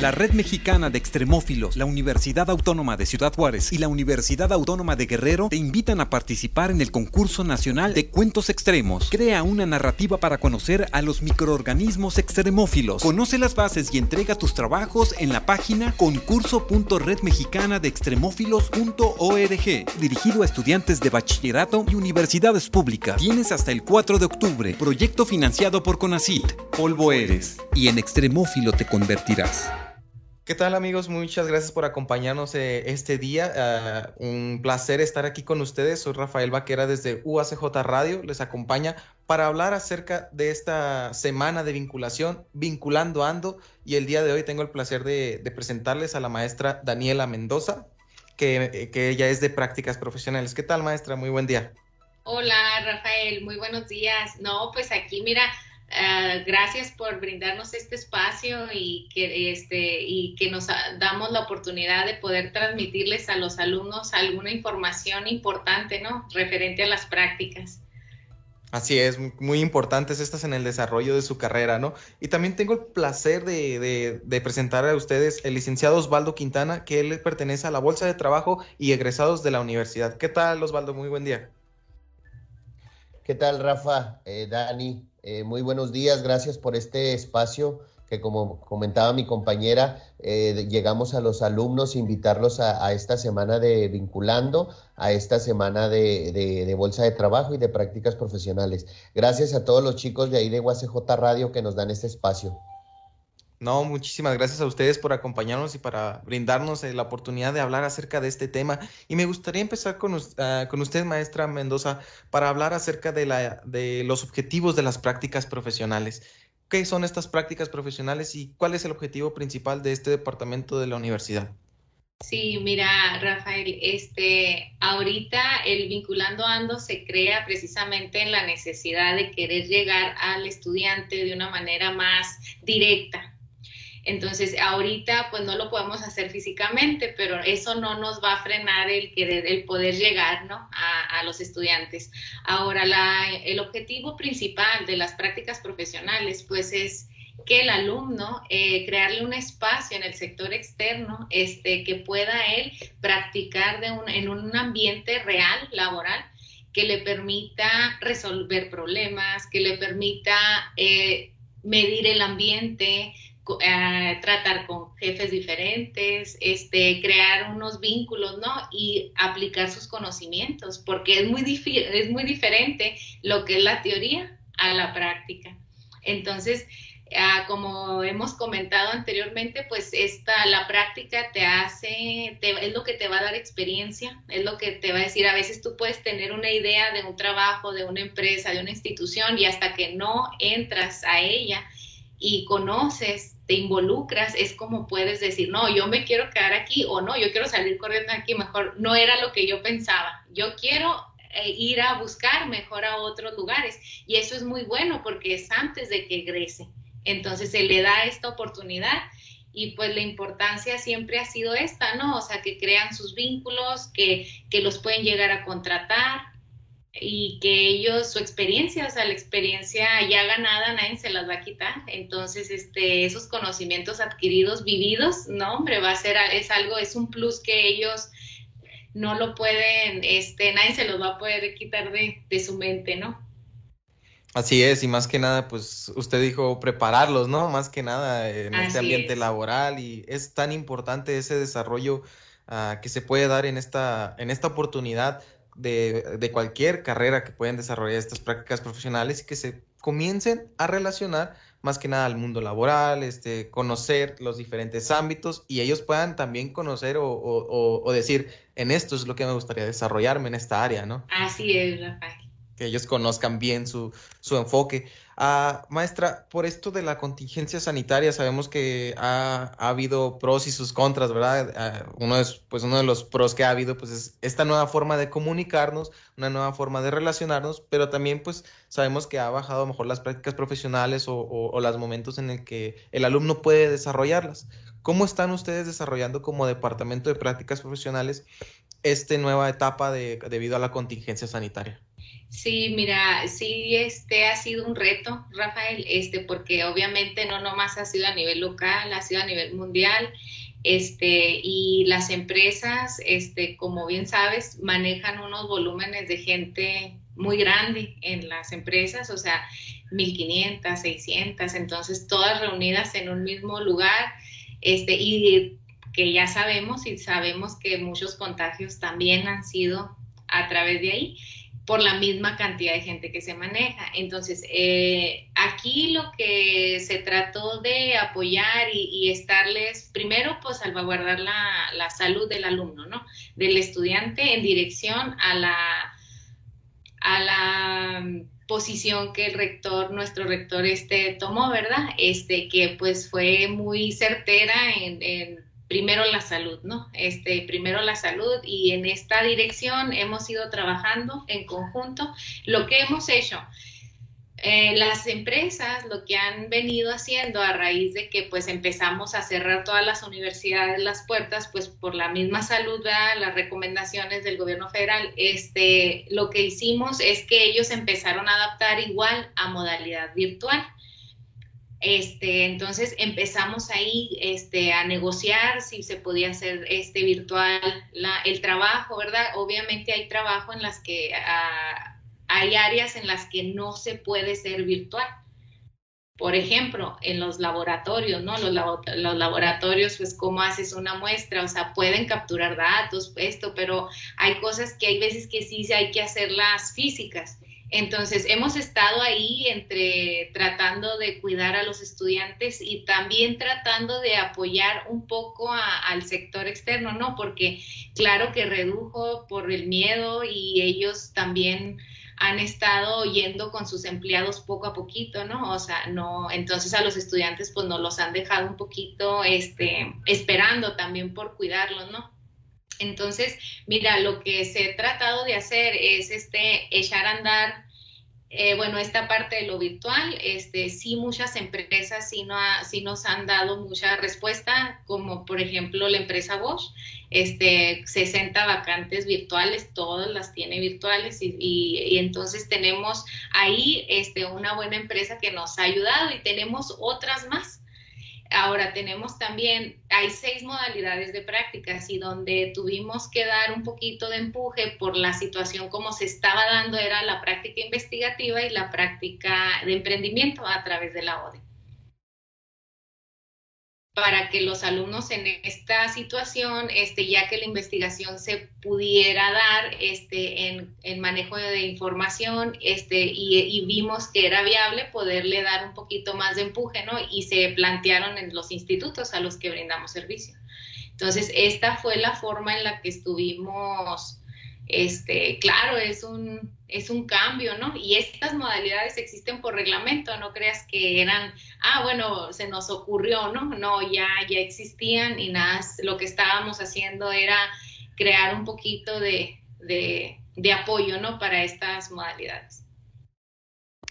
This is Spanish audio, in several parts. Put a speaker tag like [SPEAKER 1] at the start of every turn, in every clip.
[SPEAKER 1] La Red Mexicana de Extremófilos, la Universidad Autónoma de Ciudad Juárez y la Universidad Autónoma de Guerrero te invitan a participar en el concurso nacional de cuentos extremos. Crea una narrativa para conocer a los microorganismos extremófilos. Conoce las bases y entrega tus trabajos en la página concurso.redmexicanadextremófilos.org, dirigido a estudiantes de bachillerato y universidades públicas. Tienes hasta el 4 de octubre. Proyecto financiado por CONACIT. Polvo eres y en extremófilo te convertirás.
[SPEAKER 2] ¿Qué tal amigos? Muchas gracias por acompañarnos eh, este día. Ah, un placer estar aquí con ustedes. Soy Rafael Vaquera desde UACJ Radio. Les acompaña para hablar acerca de esta semana de vinculación, vinculando ando. Y el día de hoy tengo el placer de, presentarles a la maestra Daniela Mendoza, que, que ella es de prácticas profesionales. ¿Qué tal maestra? Muy buen día.
[SPEAKER 3] Hola Rafael, muy buenos días. No, pues aquí mira eh, gracias por brindarnos este espacio y que, este, y que nos damos la oportunidad de poder transmitirles a los alumnos alguna información importante, ¿no? Referente a las prácticas.
[SPEAKER 2] Así es, muy importantes estas en el desarrollo de su carrera, ¿no? Y también tengo el placer de, de, presentar a ustedes el licenciado Osvaldo Quintana, que él pertenece a la Bolsa de Trabajo y egresados de la universidad. ¿Qué tal, Osvaldo? Muy buen día.
[SPEAKER 4] ¿Qué tal, Rafa? Eh, Dani, eh, muy buenos días, gracias por este espacio que como comentaba mi compañera, eh, llegamos a los alumnos, invitarlos a, esta semana de vinculando, a esta semana de, bolsa de trabajo y de prácticas profesionales. Gracias a todos los chicos de ahí de UACJ Radio que nos dan este espacio.
[SPEAKER 2] No, muchísimas gracias a ustedes por acompañarnos y para brindarnos eh, la oportunidad de hablar acerca de este tema. Y me gustaría empezar con, ah, con usted, maestra Mendoza, para hablar acerca de, la, de los objetivos de las prácticas profesionales. ¿Qué son estas prácticas profesionales y cuál es el objetivo principal de este departamento de la universidad?
[SPEAKER 3] Sí, mira, Rafael, este, ahorita el vinculando ando se crea precisamente en la necesidad de querer llegar al estudiante de una manera más directa, entonces, ahorita pues no lo podemos hacer físicamente, pero eso no nos va a frenar el querer, el poder llegar, ¿no? A, los estudiantes. Ahora, el objetivo principal de las prácticas profesionales pues es que el alumno eh, crearle un espacio en el sector externo este, que pueda él practicar de en un ambiente real, laboral, que le permita resolver problemas, que le permita eh, medir el ambiente, eh, tratar con jefes diferentes, este, crear unos vínculos, ¿no? Y aplicar sus conocimientos, porque es muy, es muy diferente lo que es la teoría a la práctica. Entonces, ah, como hemos comentado anteriormente, pues esta, la práctica te hace, es lo que te va a dar experiencia, es lo que te va a decir, a veces tú puedes tener una idea de un trabajo, de una empresa, de una institución, y hasta que no entras a ella, y conoces, te involucras, es como puedes decir, no, yo me quiero quedar aquí o no, yo quiero salir corriendo aquí, mejor no era lo que yo pensaba, yo quiero eh, ir a buscar mejor a otros lugares y eso es muy bueno porque es antes de que egrese. Entonces se le da esta oportunidad y pues la importancia siempre ha sido esta, ¿no? O sea, que crean sus vínculos, que, que los pueden llegar a contratar, y que ellos, su experiencia, o sea, la experiencia ya ganada, nadie se las va a quitar. Entonces, este, esos conocimientos adquiridos, vividos, no, hombre, va a ser, es algo, es un plus que ellos no lo pueden, este, nadie se los va a poder quitar de, de su mente, ¿no?
[SPEAKER 2] Así es, y más que nada, pues usted dijo prepararlos, ¿no? Más que nada en este ambiente laboral y es tan importante ese desarrollo uh, que se puede dar en esta, en esta oportunidad de, cualquier carrera que pueden desarrollar estas prácticas profesionales y que se comiencen a relacionar más que nada al mundo laboral, este, conocer los diferentes ámbitos y ellos puedan también conocer o, o decir, en esto es lo que me gustaría desarrollarme en esta área, ¿no?
[SPEAKER 3] Así es, Rafael
[SPEAKER 2] que ellos conozcan bien su, su enfoque. Ah, maestra, por esto de la contingencia sanitaria, sabemos que ha, ha habido pros y sus contras, ¿verdad? Ah, uno, es, pues uno de los pros que ha habido pues, es esta nueva forma de comunicarnos, una nueva forma de relacionarnos, pero también pues sabemos que ha bajado a lo mejor las prácticas profesionales o, o, los momentos en el que el alumno puede desarrollarlas. ¿Cómo están ustedes desarrollando como departamento de prácticas profesionales esta nueva etapa de, debido a la contingencia sanitaria?
[SPEAKER 3] Sí, mira, sí, este ha sido un reto, Rafael, este, porque obviamente no nomás ha sido a nivel local, ha sido a nivel mundial, este, y las empresas, este, como bien sabes, manejan unos volúmenes de gente muy grande en las empresas, o sea, 1500, 600, entonces todas reunidas en un mismo lugar, este, y que ya sabemos y sabemos que muchos contagios también han sido a través de ahí por la misma cantidad de gente que se maneja. Entonces, eh, aquí lo que se trató de apoyar y, estarles, primero, pues salvaguardar la, salud del alumno, ¿no? Del estudiante en dirección a la, la posición que el rector, nuestro rector, este, tomó, ¿verdad? Este, que pues fue muy certera en, en primero la salud, ¿no? Este, primero la salud y en esta dirección hemos ido trabajando en conjunto. Lo que hemos hecho, eh, las empresas lo que han venido haciendo a raíz de que pues empezamos a cerrar todas las universidades las puertas pues por la misma salud las recomendaciones del gobierno federal este lo que hicimos es que ellos empezaron a adaptar igual a modalidad virtual este, entonces empezamos ahí este, a negociar si se podía hacer este, virtual el trabajo, ¿verdad? Obviamente hay trabajo en las que ah, hay áreas en las que no se puede ser virtual. Por ejemplo, en los laboratorios, ¿no? Los, los laboratorios, pues, ¿cómo haces una muestra? O sea, pueden capturar datos, esto, pero hay cosas que hay veces que sí hay que hacerlas físicas. Entonces, hemos estado ahí entre tratando de cuidar a los estudiantes y también tratando de apoyar un poco al sector externo, ¿no? Porque claro que redujo por el miedo y ellos también han estado yendo con sus empleados poco a poquito, ¿no? O sea, no, entonces a los estudiantes pues nos los han dejado un poquito, este, esperando también por cuidarlos, ¿no? Entonces, mira, lo que se ha tratado de hacer es este, echar a andar, eh, bueno, esta parte de lo virtual, este, sí muchas empresas sí, no sí nos han dado mucha respuesta, como por ejemplo la empresa Bosch, este, 60 vacantes virtuales, todas las tiene virtuales y, y, entonces tenemos ahí este, una buena empresa que nos ha ayudado y tenemos otras más Ahora tenemos también, hay seis modalidades de prácticas y donde tuvimos que dar un poquito de empuje por la situación como se estaba dando era la práctica investigativa y la práctica de emprendimiento a través de la ODE para que los alumnos en esta situación, este, ya que la investigación se pudiera dar este, en, manejo de información este, y, vimos que era viable poderle dar un poquito más de empuje, ¿no? Y se plantearon en los institutos a los que brindamos servicio. Entonces, esta fue la forma en la que estuvimos este, claro, es un, es un cambio, ¿no? Y estas modalidades existen por reglamento, no creas que eran, ah, bueno, se nos ocurrió, ¿no? No, ya, ya existían y nada, lo que estábamos haciendo era crear un poquito de, de apoyo, ¿no? Para estas modalidades.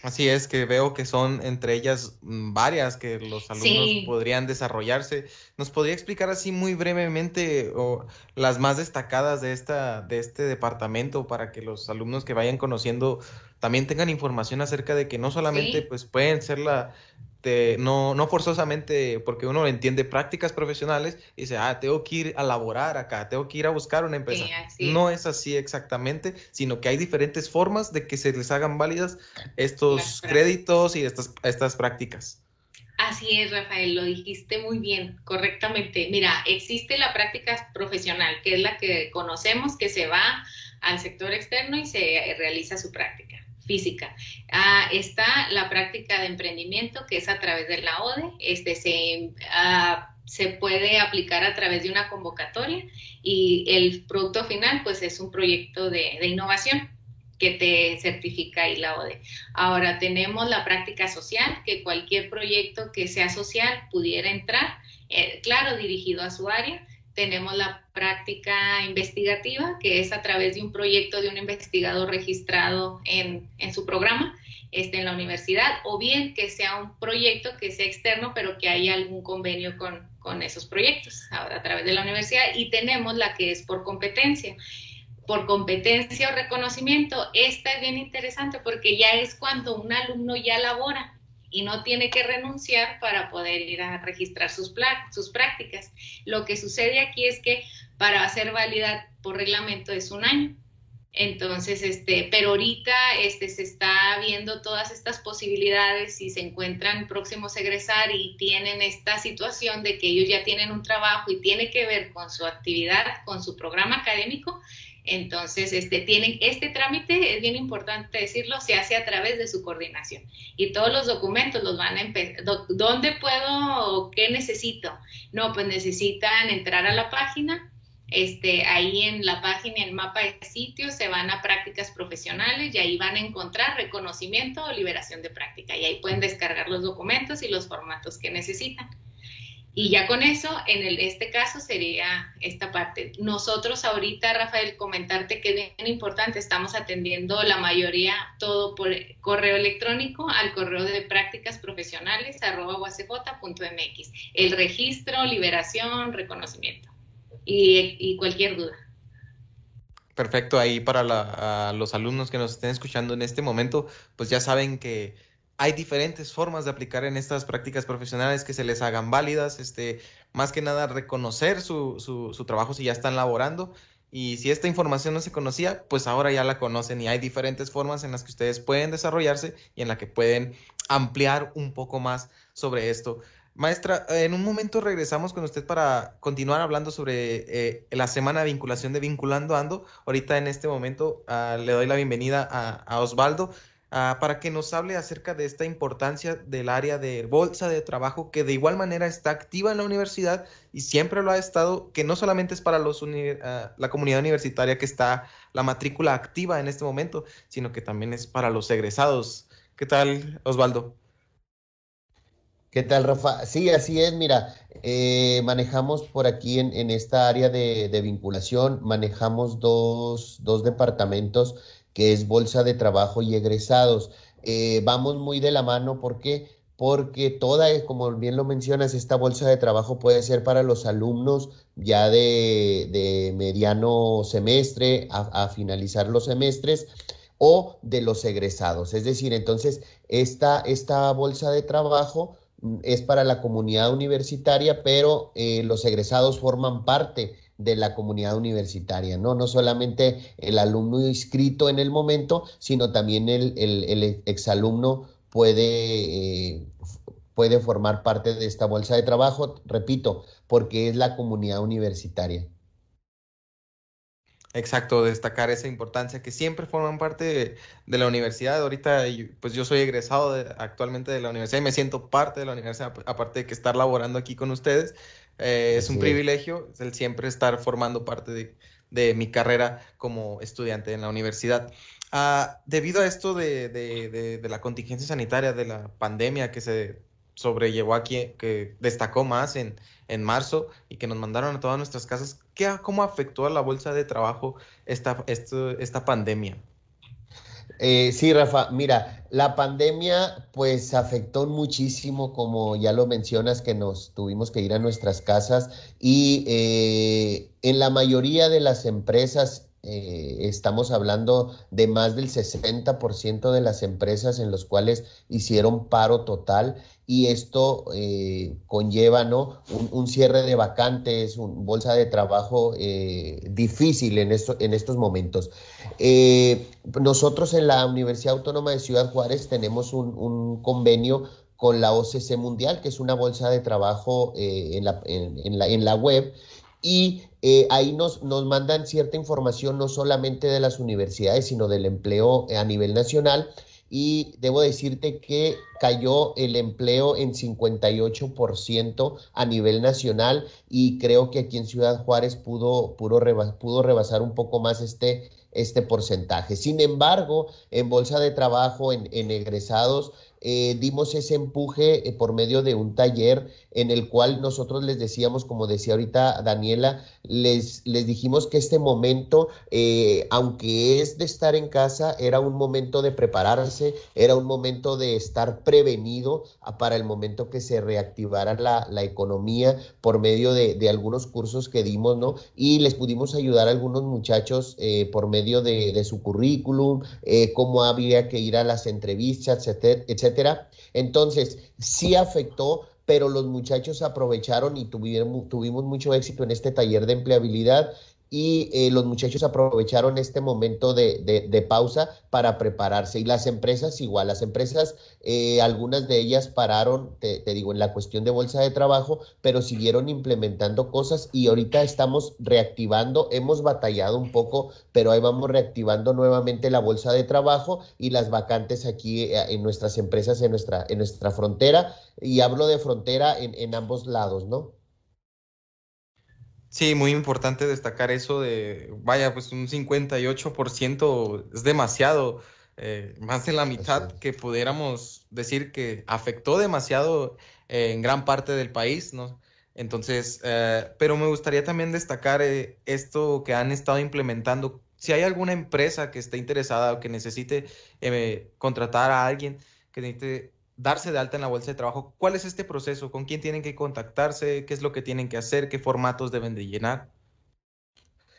[SPEAKER 2] Así es, que veo que son entre ellas mm, varias que los alumnos podrían desarrollarse. ¿Nos podría explicar así muy brevemente o las más destacadas de, esta, de este departamento para que los alumnos que vayan conociendo también tengan información acerca de que no solamente pues pueden ser la, no, no forzosamente porque uno entiende prácticas profesionales y dice, ah, tengo que ir a laborar acá, tengo que ir a buscar una empresa. no es así exactamente, sino que hay diferentes formas de que se les hagan válidas estos créditos y estas, estas prácticas.
[SPEAKER 3] Así es, Rafael, lo dijiste muy bien, correctamente. Mira, existe la práctica profesional, que es la que conocemos, que se va al sector externo y se realiza su práctica física. Ah, está la práctica de emprendimiento, que es a través de la ODE. Este, se, ah, se puede aplicar a través de una convocatoria y el producto final, pues, es un proyecto de, innovación que te certifica ahí la ODE. Ahora tenemos la práctica social, que cualquier proyecto que sea social pudiera entrar, eh, claro, dirigido a su área, tenemos la práctica investigativa, que es a través de un proyecto de un investigador registrado en, su programa este, en la universidad, o bien que sea un proyecto que sea externo, pero que haya algún convenio con, esos proyectos a, a través de la universidad. Y tenemos la que es por competencia. por competencia o reconocimiento. Esta es bien interesante porque ya es cuando un alumno ya labora y no tiene que renunciar para poder ir a registrar sus, sus prácticas. Lo que sucede aquí es que para hacer válida por reglamento es un año. Entonces, este, pero ahorita este, se está viendo todas estas posibilidades y se encuentran próximos a egresar y tienen esta situación de que ellos ya tienen un trabajo y tiene que ver con su actividad, con su programa académico. Entonces, este, tienen, este trámite, es bien importante decirlo, se hace a través de su coordinación. Y todos los documentos los van a empezar. ¿Dónde puedo o qué necesito? No, pues necesitan entrar a la página, este, ahí en la página, el mapa de sitios, se van a prácticas profesionales y ahí van a encontrar reconocimiento o liberación de práctica. Y ahí pueden descargar los documentos y los formatos que necesitan. Y ya con eso, en el, este caso sería esta parte. Nosotros ahorita, Rafael, comentarte que es bien importante, estamos atendiendo la mayoría todo por correo electrónico al correo de prácticas profesionales mx. El registro, liberación, reconocimiento y, cualquier duda.
[SPEAKER 2] Perfecto, ahí para los alumnos que nos estén escuchando en este momento, pues ya saben que hay diferentes formas de aplicar en estas prácticas profesionales que se les hagan válidas, este, más que nada reconocer su, su, trabajo si ya están laborando y si esta información no se conocía, pues ahora ya la conocen y hay diferentes formas en las que ustedes pueden desarrollarse y en la que pueden ampliar un poco más sobre esto. Maestra, en un momento regresamos con usted para continuar hablando sobre eh, la semana de vinculación de Vinculando Ando. Ahorita en este momento ah, le doy la bienvenida a, Osvaldo ah, para que nos hable acerca de esta importancia del área de bolsa de trabajo que de igual manera está activa en la universidad y siempre lo ha estado, que no solamente es para los ah, la comunidad universitaria que está la matrícula activa en este momento, sino que también es para los egresados. ¿Qué tal, Osvaldo?
[SPEAKER 4] ¿Qué tal, Rafa? Sí, así es. Mira, eh, manejamos por aquí en, esta área de, vinculación, manejamos dos, departamentos que es Bolsa de Trabajo y Egresados. Eh, vamos muy de la mano, ¿por qué? Porque toda, como bien lo mencionas, esta bolsa de trabajo puede ser para los alumnos ya de, mediano semestre a, finalizar los semestres o de los egresados. Es decir, entonces, esta, esta bolsa de trabajo es para la comunidad universitaria, pero eh, los egresados forman parte de la comunidad universitaria, ¿no? No solamente el alumno inscrito en el momento, sino también el, el, exalumno puede, eh, puede formar parte de esta bolsa de trabajo, repito, porque es la comunidad universitaria.
[SPEAKER 2] Exacto, destacar esa importancia que siempre forman parte de, la universidad. Ahorita, pues yo soy egresado actualmente de la universidad y me siento parte de la universidad, aparte de que estar laborando aquí con ustedes. Eh, es un privilegio el siempre estar formando parte de, mi carrera como estudiante en la universidad. Ah, debido a esto de, de, la contingencia sanitaria, de la pandemia que se sobrellevó aquí, que destacó más en, en marzo y que nos mandaron a todas nuestras casas, ¿qué, ¿cómo afectó a la bolsa de trabajo esta, esta pandemia?
[SPEAKER 4] Eh, sí, Rafa, mira, la pandemia pues afectó muchísimo, como ya lo mencionas, que nos tuvimos que ir a nuestras casas y eh, en la mayoría de las empresas eh, estamos hablando de más del 60% de las empresas en las cuales hicieron paro total y esto eh, conlleva ¿no? Un, cierre de vacantes, una bolsa de trabajo eh, difícil en, esto, en estos momentos. nosotros en la Universidad Autónoma de Ciudad Juárez tenemos un, convenio con la OCC Mundial, que es una bolsa de trabajo en la, en, la, en la web y eh, ahí nos, nos mandan cierta información no solamente de las universidades, sino del empleo a nivel nacional. Y debo decirte que cayó el empleo en 58% a nivel nacional y creo que aquí en Ciudad Juárez pudo, pudo, pudo rebasar un poco más este, este porcentaje. Sin embargo, en bolsa de trabajo, en, egresados, eh, dimos ese empuje eh, por medio de un taller en el cual nosotros les decíamos, como decía ahorita Daniela, les, les dijimos que este momento, eh, aunque es de estar en casa, era un momento de prepararse, era un momento de estar prevenido para el momento que se reactivara la, economía por medio de, algunos cursos que dimos, ¿no? Y les pudimos ayudar a algunos muchachos por medio de, de, su currículum, cómo había que ir a las entrevistas, etcétera, etcétera. Entonces, sí afectó, pero los muchachos aprovecharon y tuvieron, tuvimos mucho éxito en este taller de empleabilidad y eh, los muchachos aprovecharon este momento de, pausa para prepararse. Y las empresas igual, las empresas, eh, algunas de ellas pararon, te, digo, en la cuestión de bolsa de trabajo, pero siguieron implementando cosas y ahorita estamos reactivando, hemos batallado un poco, pero ahí vamos reactivando nuevamente la bolsa de trabajo y las vacantes aquí eh, en nuestras empresas, en nuestra, en nuestra frontera. Y hablo de frontera en, en ambos lados, ¿no?
[SPEAKER 2] Sí, muy importante destacar eso de, vaya, pues un 58% es demasiado, eh, más de la mitad que pudiéramos decir que afectó demasiado eh, en gran parte del país, ¿no? Entonces, eh, pero me gustaría también destacar esto que han estado implementando. Si hay alguna empresa que esté interesada o que necesite contratar a alguien que necesite darse de alta en la bolsa de trabajo, ¿cuál es este proceso? ¿Con quién tienen que contactarse? ¿Qué es lo que tienen que hacer? ¿Qué formatos deben de llenar?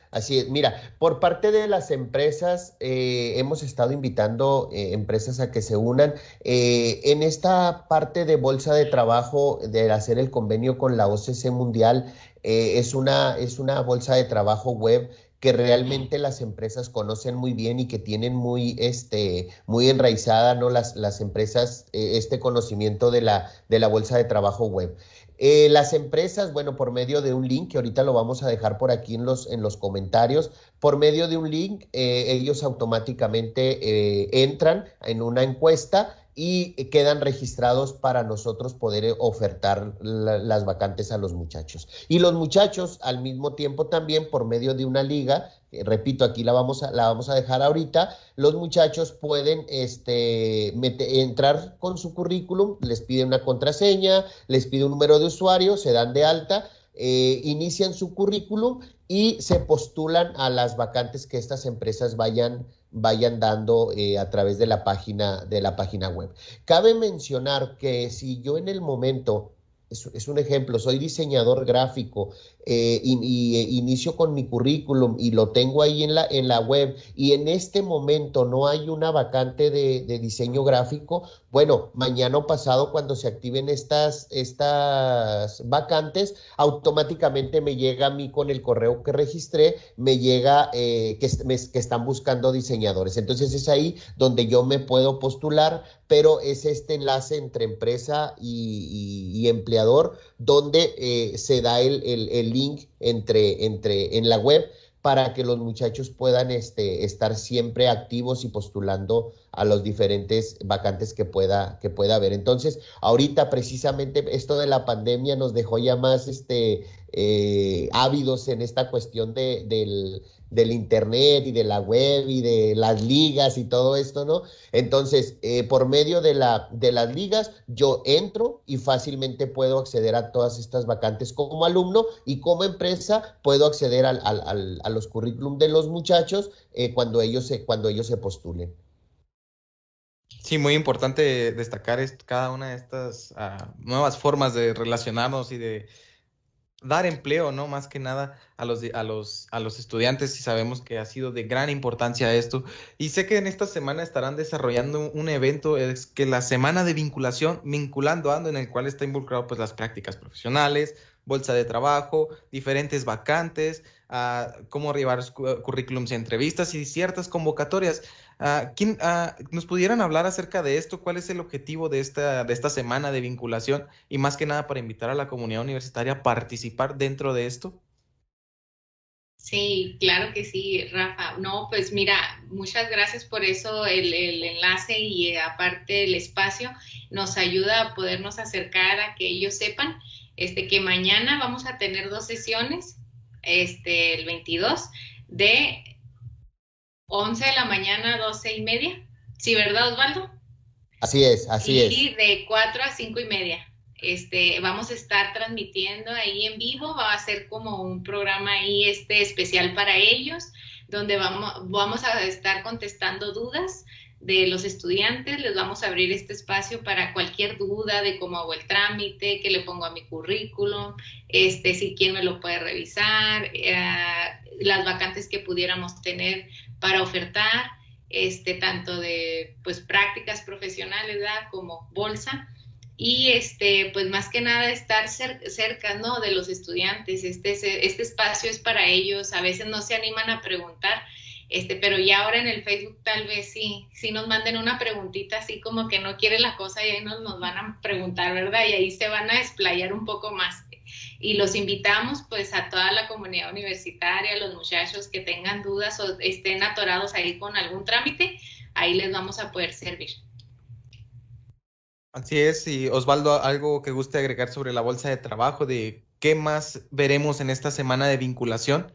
[SPEAKER 4] Así es, mira, por parte de las empresas eh, hemos estado invitando eh, empresas a que se unan. Eh, en esta parte de bolsa de trabajo, de hacer el convenio con la OCC Mundial, es, una, es una bolsa de trabajo web que realmente las empresas conocen muy bien y que tienen muy, este, muy enraizada ¿no? las, las empresas eh, este conocimiento de la, de la bolsa de trabajo web. Eh, las empresas, bueno, por medio de un link, que ahorita lo vamos a dejar por aquí en los, en los comentarios, por medio de un link, eh, ellos automáticamente entran en una encuesta y quedan registrados para nosotros poder eh, ofertar las vacantes a los muchachos. Y los muchachos al mismo tiempo también por medio de una liga, repito, aquí la vamos a, la vamos a dejar ahorita, los muchachos pueden este, entrar con su currículum, les pide una contraseña, les pide un número de usuario, se dan de alta, eh, inician su currículum y se postulan a las vacantes que estas empresas vayan vayan dando eh, a través de la página de la página web. Cabe mencionar que si yo en el momento es, un ejemplo, soy diseñador gráfico eh, y, eh, inicio con mi currículum y lo tengo ahí en la, en la web y en este momento no hay una vacante de, diseño gráfico, bueno, mañana o pasado cuando se activen estas, estas vacantes, automáticamente me llega a mí con el correo que registré, me llega eh, que, están buscando diseñadores. Entonces es ahí donde yo me puedo postular, pero es este enlace entre empresa y, empleador donde eh, se da el, link entre, entre, en la web para que los muchachos puedan este, estar siempre activos y postulando a los diferentes vacantes que pueda, que pueda haber. Entonces, ahorita precisamente esto de la pandemia nos dejó ya más este, eh, ávidos en esta cuestión de, del, del internet y de la web y de las ligas y todo esto, ¿no? Entonces, eh, por medio de, la, de las ligas, yo entro y fácilmente puedo acceder a todas estas vacantes como alumno y como empresa puedo acceder al, al, a los currículum de los muchachos eh, cuando, ellos se, cuando ellos se postulen.
[SPEAKER 2] Sí, muy importante destacar cada una de estas ah, nuevas formas de relacionarnos y de dar empleo, ¿no? Más que nada a los, a los, a los estudiantes y sabemos que ha sido de gran importancia esto. Y sé que en esta semana estarán desarrollando un evento, es que la semana de vinculación, vinculando ando, en el cual está involucrado pues las prácticas profesionales, bolsa de trabajo, diferentes vacantes, uh, cómo arribar currículums y entrevistas y ciertas convocatorias. Uh, ¿quién, uh, ¿Nos pudieran hablar acerca de esto? ¿Cuál es el objetivo de esta, de esta semana de vinculación? Y más que nada para invitar a la comunidad universitaria a participar dentro de esto.
[SPEAKER 3] Sí, claro que sí, Rafa. No, pues mira, muchas gracias por eso, el, el, enlace y eh, aparte el espacio nos ayuda a podernos acercar a que ellos sepan este, que mañana vamos a tener dos sesiones, este, el 22, de 11 de la mañana a 12 y media. ¿Sí, verdad, Osvaldo?
[SPEAKER 4] Así es, así es.
[SPEAKER 3] Y de 4 a 5 y media. Este, vamos a estar transmitiendo ahí en vivo, va a ser como un programa ahí este especial para ellos, donde vamos, vamos a estar contestando dudas de los estudiantes, les vamos a abrir este espacio para cualquier duda de cómo hago el trámite, qué le pongo a mi currículum, este, si quién me lo puede revisar, eh, las vacantes que pudiéramos tener para ofertar, este, tanto de pues prácticas profesionales, ¿verdad? como bolsa y este, pues más que nada estar cerca, ¿no? De los estudiantes. Este, este espacio es para ellos. A veces no se animan a preguntar, este, pero ya ahora en el Facebook tal vez sí, sí nos manden una preguntita así como que no quiere la cosa y ahí nos, nos van a preguntar, ¿verdad? Y ahí se van a desplayar un poco más. Y los invitamos pues a toda la comunidad universitaria, a los muchachos que tengan dudas o estén atorados ahí con algún trámite, ahí les vamos a poder servir.
[SPEAKER 2] Así es, y Osvaldo, algo que guste agregar sobre la bolsa de trabajo, de qué más veremos en esta semana de vinculación.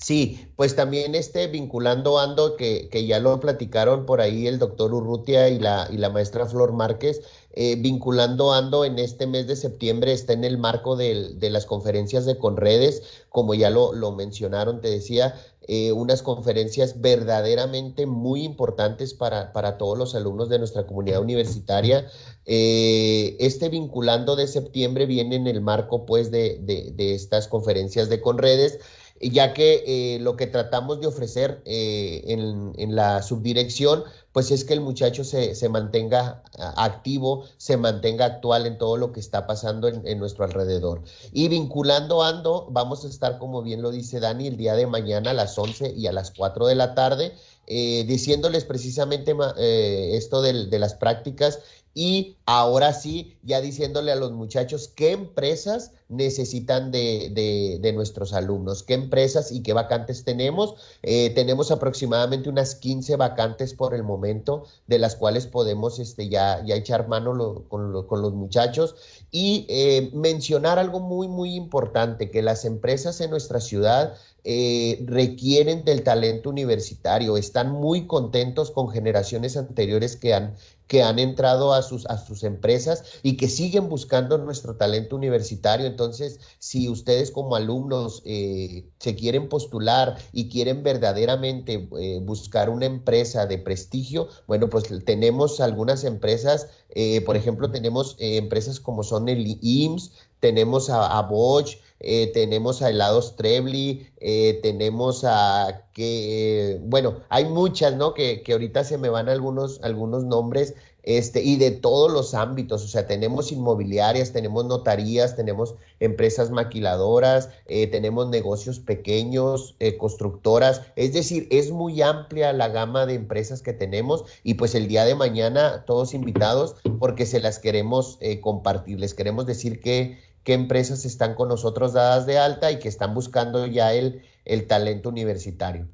[SPEAKER 4] Sí, pues también este vinculando ando que, que ya lo platicaron por ahí el doctor Urrutia y la, y la maestra Flor Márquez, eh, vinculando ando en este mes de septiembre está en el marco de, de las conferencias de Conredes, como ya lo, lo mencionaron, te decía, eh, unas conferencias verdaderamente muy importantes para, para, todos los alumnos de nuestra comunidad universitaria. Eh, este vinculando de septiembre viene en el marco pues de, de estas conferencias de Conredes ya que eh, lo que tratamos de ofrecer eh, en, en, la subdirección, pues es que el muchacho se, se, mantenga activo, se mantenga actual en todo lo que está pasando en, en, nuestro alrededor. Y vinculando Ando, vamos a estar, como bien lo dice Dani, el día de mañana a las 11 y a las 4 de la tarde, eh, diciéndoles precisamente eh, esto de, de las prácticas y ahora sí, ya diciéndole a los muchachos qué empresas necesitan de, de, nuestros alumnos, qué empresas y qué vacantes tenemos. Eh, tenemos aproximadamente unas 15 vacantes por el momento, de las cuales podemos este, ya, ya echar mano con, con, los muchachos. Y eh, mencionar algo muy, muy importante, que las empresas en nuestra ciudad eh, requieren del talento universitario, están muy contentos con generaciones anteriores que han, que han entrado a sus, a sus empresas y que siguen buscando nuestro talento universitario. Entonces, si ustedes como alumnos eh, se quieren postular y quieren verdaderamente eh, buscar una empresa de prestigio, bueno, pues tenemos algunas empresas, eh, por ejemplo, tenemos eh, empresas como son el IMSS, tenemos a, Bosch, eh, tenemos a Helados Trebly, eh, tenemos a que, bueno, hay muchas, ¿no? Que, que, ahorita se me van algunos, algunos nombres, este, y de todos los ámbitos, o sea, tenemos inmobiliarias, tenemos notarías, tenemos empresas maquiladoras, eh, tenemos negocios pequeños, eh, constructoras, es decir, es muy amplia la gama de empresas que tenemos y pues el día de mañana todos invitados porque se las queremos eh, compartir, les queremos decir que qué empresas están con nosotros dadas de alta y que están buscando ya el, el talento universitario.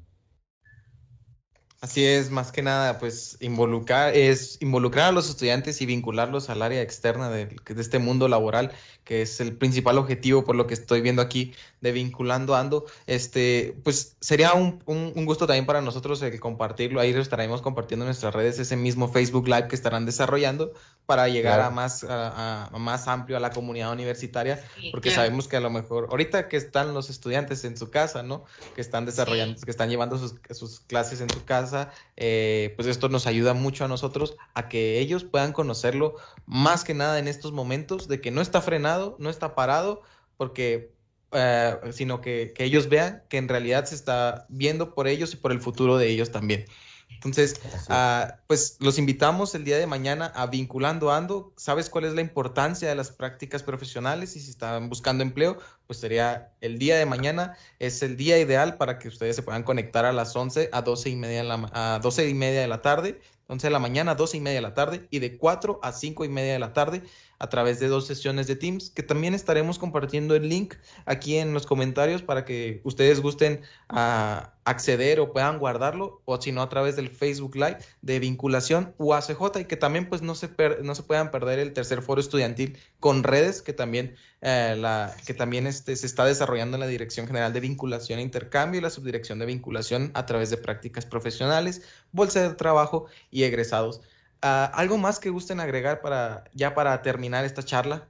[SPEAKER 2] Así es, más que nada, pues involucrar, es involucrar a los estudiantes y vincularlos al área externa de, de, este mundo laboral, que es el principal objetivo por lo que estoy viendo aquí de vinculando ando. Este, pues sería un, un, un gusto también para nosotros el compartirlo. Ahí lo estaremos compartiendo en nuestras redes, ese mismo Facebook Live que estarán desarrollando para llegar claro. a más a, a, más amplio a la comunidad universitaria, sí, porque claro. sabemos que a lo mejor ahorita que están los estudiantes en su casa, ¿no? Que están desarrollando, sí. que están llevando sus, sus clases en su casa eh, pues esto nos ayuda mucho a nosotros a que ellos puedan conocerlo más que nada en estos momentos de que no está frenado, no está parado, porque eh, sino que, que, ellos vean que en realidad se está viendo por ellos y por el futuro de ellos también. Entonces, uh, pues los invitamos el día de mañana a Vinculando Ando. ¿Sabes cuál es la importancia de las prácticas profesionales? Y si están buscando empleo, pues sería el día de mañana. Es el día ideal para que ustedes se puedan conectar a las 11 a 12 y media, la, a 12 y media de la tarde. 11 de la mañana, 12 y media de la tarde y de 4 a 5 y media de la tarde a través de dos sesiones de Teams, que también estaremos compartiendo el link aquí en los comentarios para que ustedes gusten a acceder o puedan guardarlo, o si no a través del Facebook Live de vinculación UACJ y que también pues no se, no se puedan perder el tercer foro estudiantil con redes que también, eh, la, que también este, se está desarrollando en la Dirección General de Vinculación e Intercambio y la Subdirección de Vinculación a través de prácticas profesionales, bolsa de trabajo y egresados. Ah, ¿Algo más que gusten agregar para ya para terminar esta charla?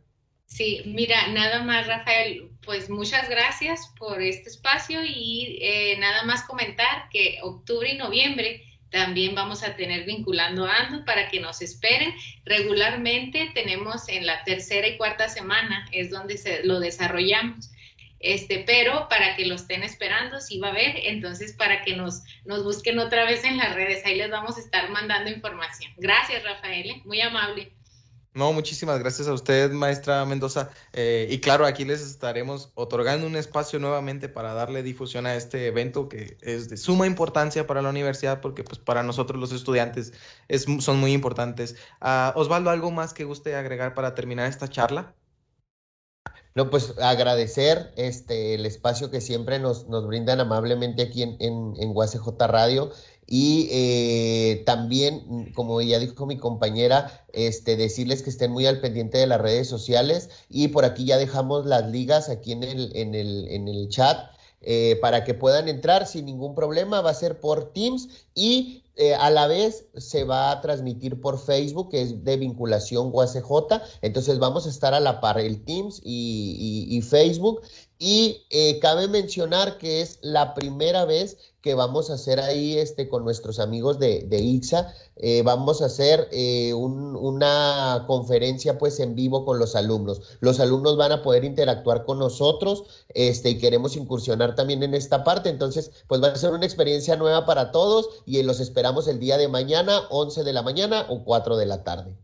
[SPEAKER 3] Sí, mira, nada más, Rafael, pues muchas gracias por este espacio y eh, nada más comentar que octubre y noviembre también vamos a tener vinculando ando para que nos esperen. Regularmente tenemos en la tercera y cuarta semana es donde se lo desarrollamos. Este, pero para que lo estén esperando, sí va a haber, entonces para que nos, nos busquen otra vez en las redes, ahí les vamos a estar mandando información. Gracias, Rafael, ¿eh? muy amable.
[SPEAKER 2] No, muchísimas gracias a usted, maestra Mendoza. Eh, y claro, aquí les estaremos otorgando un espacio nuevamente para darle difusión a este evento que es de suma importancia para la universidad porque pues para nosotros los estudiantes es, son muy importantes. Uh, Osvaldo, ¿algo más que guste agregar para terminar esta charla?
[SPEAKER 4] No, pues agradecer este, el espacio que siempre nos, nos brindan amablemente aquí en, en, en Radio y eh, también, como ya dijo mi compañera, este, decirles que estén muy al pendiente de las redes sociales y por aquí ya dejamos las ligas aquí en el, en el, en el chat eh, para que puedan entrar sin ningún problema. Va a ser por Teams y eh, a la vez se va a transmitir por Facebook, que es de vinculación UACJ. Entonces vamos a estar a la par el Teams y, y, Facebook. Y cabe mencionar que es la primera vez que vamos a hacer ahí este, con nuestros amigos de, de IXA. Eh, vamos a hacer eh, un, una conferencia pues en vivo con los alumnos. Los alumnos van a poder interactuar con nosotros este, y queremos incursionar también en esta parte. Entonces, pues va a ser una experiencia nueva para todos y los esperamos el día de mañana, 11 de la mañana o 4 de la tarde.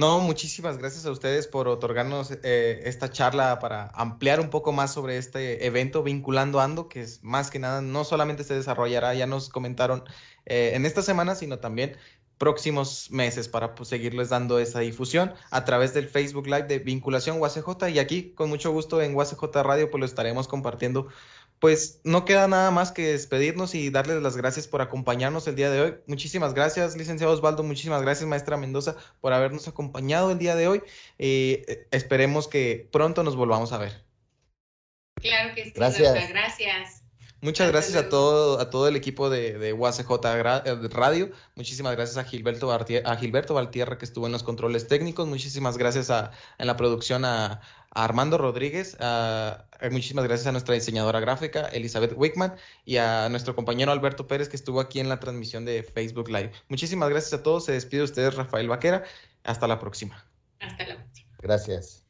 [SPEAKER 2] No, muchísimas gracias a ustedes por otorgarnos eh, esta charla para ampliar un poco más sobre este evento vinculando Ando, que es más que nada no solamente se desarrollará, ya nos comentaron eh, en esta semana, sino también próximos meses para pues, seguirles dando esa difusión a través del Facebook Live de Vinculación UACJ y aquí con mucho gusto en UACJ Radio pues lo estaremos compartiendo pues no queda nada más que despedirnos y darles las gracias por acompañarnos el día de hoy. Muchísimas gracias, licenciado Osvaldo, muchísimas gracias, maestra Mendoza, por habernos acompañado el día de hoy. Eh, esperemos que pronto nos volvamos a ver.
[SPEAKER 3] Claro que sí,
[SPEAKER 4] gracias.
[SPEAKER 3] gracias.
[SPEAKER 2] Muchas gracias a todo, a todo el equipo de, de UACJ Radio. Muchísimas gracias a Gilberto, a Gilberto Valtierra que estuvo en los controles técnicos. Muchísimas gracias a, en la producción a, a Armando Rodríguez, a, muchísimas gracias a nuestra diseñadora gráfica, Elizabeth Wickman, y a nuestro compañero Alberto Pérez, que estuvo aquí en la transmisión de Facebook Live. Muchísimas gracias a todos. Se despide de ustedes, Rafael Vaquera. Hasta la próxima.
[SPEAKER 3] Hasta la próxima.
[SPEAKER 4] Gracias.